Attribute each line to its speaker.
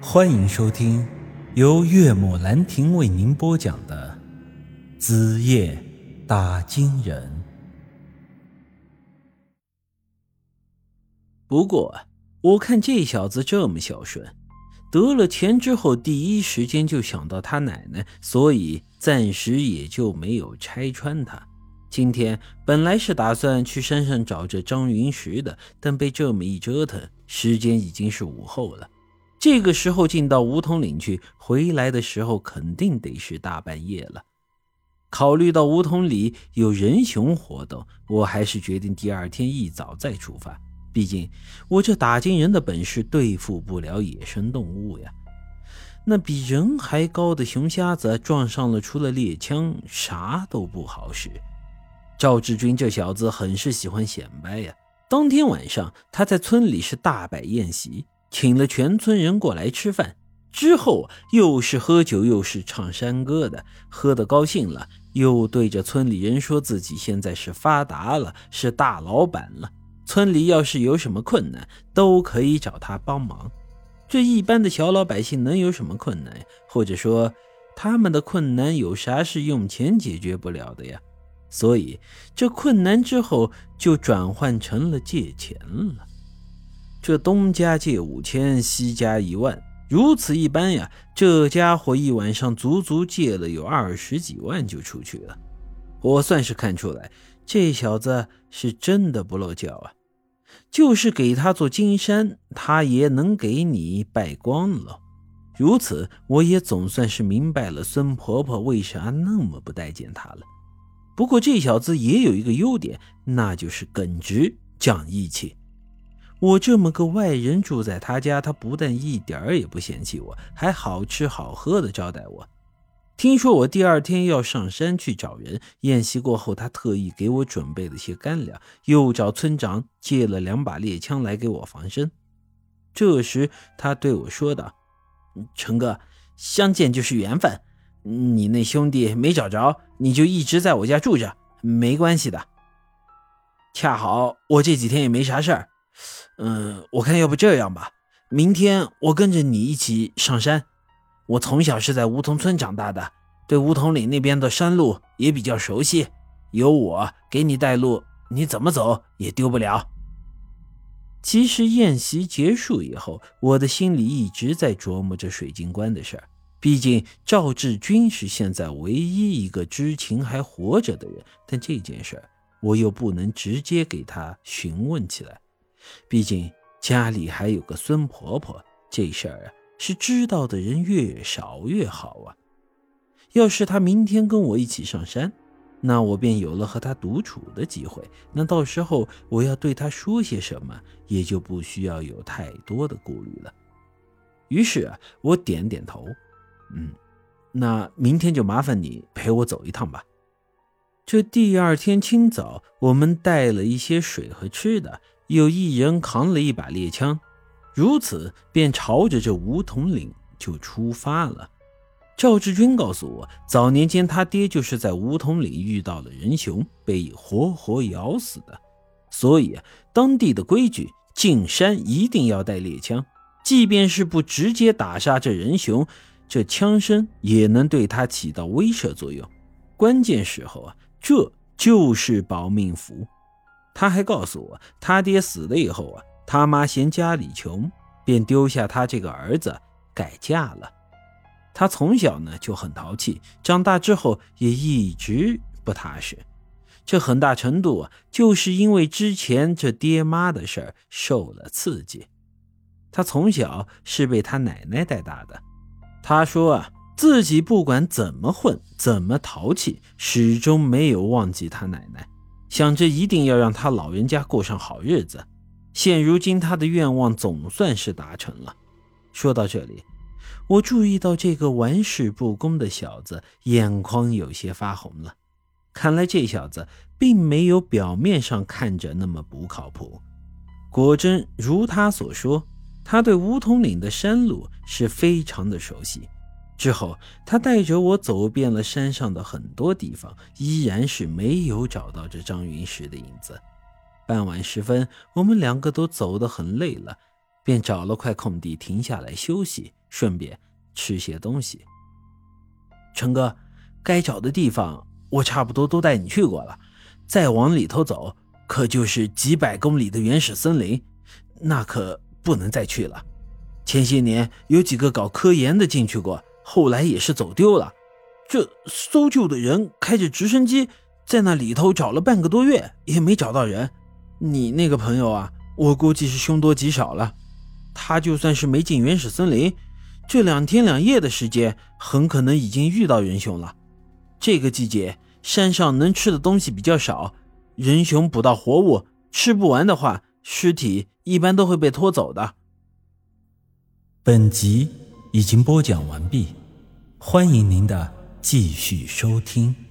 Speaker 1: 欢迎收听由岳母兰亭为您播讲的《子夜打金人》。不过，我看这小子这么孝顺，得了钱之后第一时间就想到他奶奶，所以暂时也就没有拆穿他。今天本来是打算去山上找这张云石的，但被这么一折腾，时间已经是午后了。这个时候进到梧桐岭去，回来的时候肯定得是大半夜了。考虑到梧桐里有人熊活动，我还是决定第二天一早再出发。毕竟我这打金人的本事对付不了野生动物呀。那比人还高的熊瞎子撞上了，除了猎枪啥都不好使。赵志军这小子很是喜欢显摆呀。当天晚上他在村里是大摆宴席。请了全村人过来吃饭，之后又是喝酒又是唱山歌的，喝得高兴了，又对着村里人说自己现在是发达了，是大老板了。村里要是有什么困难，都可以找他帮忙。这一般的小老百姓能有什么困难？或者说，他们的困难有啥是用钱解决不了的呀？所以，这困难之后就转换成了借钱了。这东家借五千，西家一万，如此一般呀。这家伙一晚上足足借了有二十几万就出去了。我算是看出来，这小子是真的不露脚啊。就是给他做金山，他也能给你败光了。如此，我也总算是明白了孙婆婆为啥那么不待见他了。不过这小子也有一个优点，那就是耿直、讲义气。我这么个外人住在他家，他不但一点儿也不嫌弃我，还好吃好喝的招待我。听说我第二天要上山去找人，宴席过后，他特意给我准备了些干粮，又找村长借了两把猎枪来给我防身。这时他对我说道：“成哥，相见就是缘分，你那兄弟没找着，你就一直在我家住着，没关系的。恰好我这几天也没啥事儿。”嗯，我看要不这样吧，明天我跟着你一起上山。我从小是在梧桐村长大的，对梧桐岭那边的山路也比较熟悉。有我给你带路，你怎么走也丢不了。其实宴席结束以后，我的心里一直在琢磨着水晶棺的事儿。毕竟赵志军是现在唯一一个知情还活着的人，但这件事儿我又不能直接给他询问起来。毕竟家里还有个孙婆婆，这事儿啊是知道的人越少越好啊。要是她明天跟我一起上山，那我便有了和她独处的机会。那到时候我要对她说些什么，也就不需要有太多的顾虑了。于是，我点点头，嗯，那明天就麻烦你陪我走一趟吧。这第二天清早，我们带了一些水和吃的。有一人扛了一把猎枪，如此便朝着这梧桐岭就出发了。赵志军告诉我，早年间他爹就是在梧桐岭遇到了人熊，被活活咬死的。所以当地的规矩，进山一定要带猎枪，即便是不直接打杀这人熊，这枪声也能对他起到威慑作用。关键时候啊，这就是保命符。他还告诉我，他爹死了以后啊，他妈嫌家里穷，便丢下他这个儿子改嫁了。他从小呢就很淘气，长大之后也一直不踏实。这很大程度啊，就是因为之前这爹妈的事儿受了刺激。他从小是被他奶奶带大的。他说啊，自己不管怎么混，怎么淘气，始终没有忘记他奶奶。想着一定要让他老人家过上好日子，现如今他的愿望总算是达成了。说到这里，我注意到这个玩世不恭的小子眼眶有些发红了。看来这小子并没有表面上看着那么不靠谱。果真如他所说，他对梧桐岭的山路是非常的熟悉。之后，他带着我走遍了山上的很多地方，依然是没有找到这张云石的影子。傍晚时分，我们两个都走得很累了，便找了块空地停下来休息。顺便吃些东西。陈哥，该找的地方我差不多都带你去过了，再往里头走，可就是几百公里的原始森林，那可不能再去了。前些年有几个搞科研的进去过，后来也是走丢了。这搜救的人开着直升机在那里头找了半个多月，也没找到人。你那个朋友啊，我估计是凶多吉少了。他就算是没进原始森林，这两天两夜的时间，很可能已经遇到人熊了。这个季节山上能吃的东西比较少，人熊捕到活物吃不完的话，尸体一般都会被拖走的。
Speaker 2: 本集已经播讲完毕，欢迎您的继续收听。